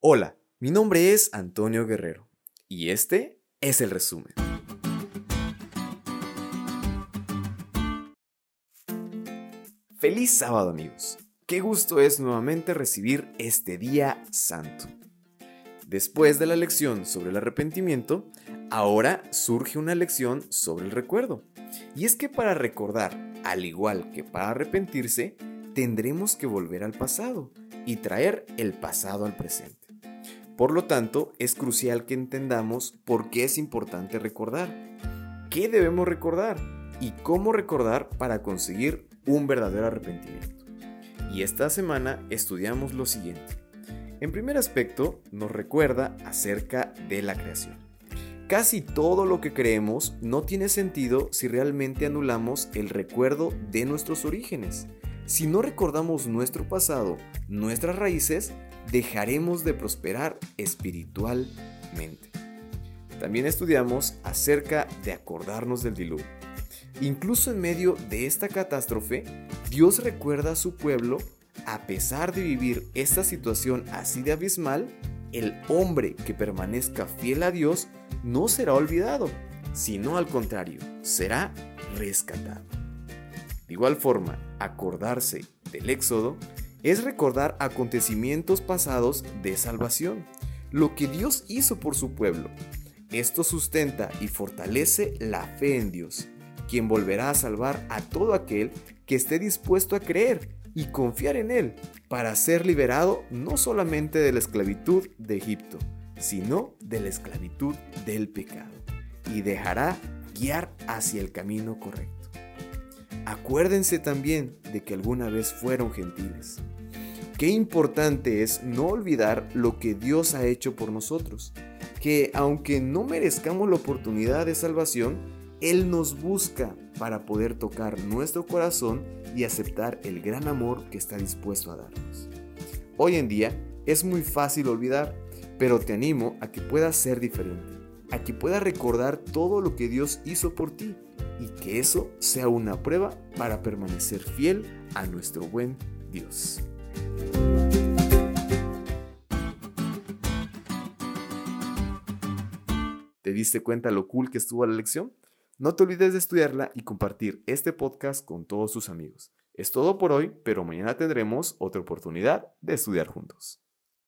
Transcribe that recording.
Hola, mi nombre es Antonio Guerrero y este es el resumen. Feliz sábado amigos. Qué gusto es nuevamente recibir este día santo. Después de la lección sobre el arrepentimiento, ahora surge una lección sobre el recuerdo. Y es que para recordar, al igual que para arrepentirse, tendremos que volver al pasado y traer el pasado al presente. Por lo tanto, es crucial que entendamos por qué es importante recordar, qué debemos recordar y cómo recordar para conseguir un verdadero arrepentimiento. Y esta semana estudiamos lo siguiente. En primer aspecto, nos recuerda acerca de la creación. Casi todo lo que creemos no tiene sentido si realmente anulamos el recuerdo de nuestros orígenes. Si no recordamos nuestro pasado, nuestras raíces, dejaremos de prosperar espiritualmente. También estudiamos acerca de acordarnos del diluvio. Incluso en medio de esta catástrofe, Dios recuerda a su pueblo, a pesar de vivir esta situación así de abismal, el hombre que permanezca fiel a Dios no será olvidado, sino al contrario, será rescatado. De igual forma, acordarse del Éxodo es recordar acontecimientos pasados de salvación, lo que Dios hizo por su pueblo. Esto sustenta y fortalece la fe en Dios, quien volverá a salvar a todo aquel que esté dispuesto a creer y confiar en Él para ser liberado no solamente de la esclavitud de Egipto, sino de la esclavitud del pecado, y dejará guiar hacia el camino correcto. Acuérdense también de que alguna vez fueron gentiles. Qué importante es no olvidar lo que Dios ha hecho por nosotros, que aunque no merezcamos la oportunidad de salvación, Él nos busca para poder tocar nuestro corazón y aceptar el gran amor que está dispuesto a darnos. Hoy en día es muy fácil olvidar, pero te animo a que puedas ser diferente, a que puedas recordar todo lo que Dios hizo por ti y que eso sea una prueba para permanecer fiel a nuestro buen Dios. ¿Te diste cuenta lo cool que estuvo la lección? No te olvides de estudiarla y compartir este podcast con todos tus amigos. Es todo por hoy, pero mañana tendremos otra oportunidad de estudiar juntos.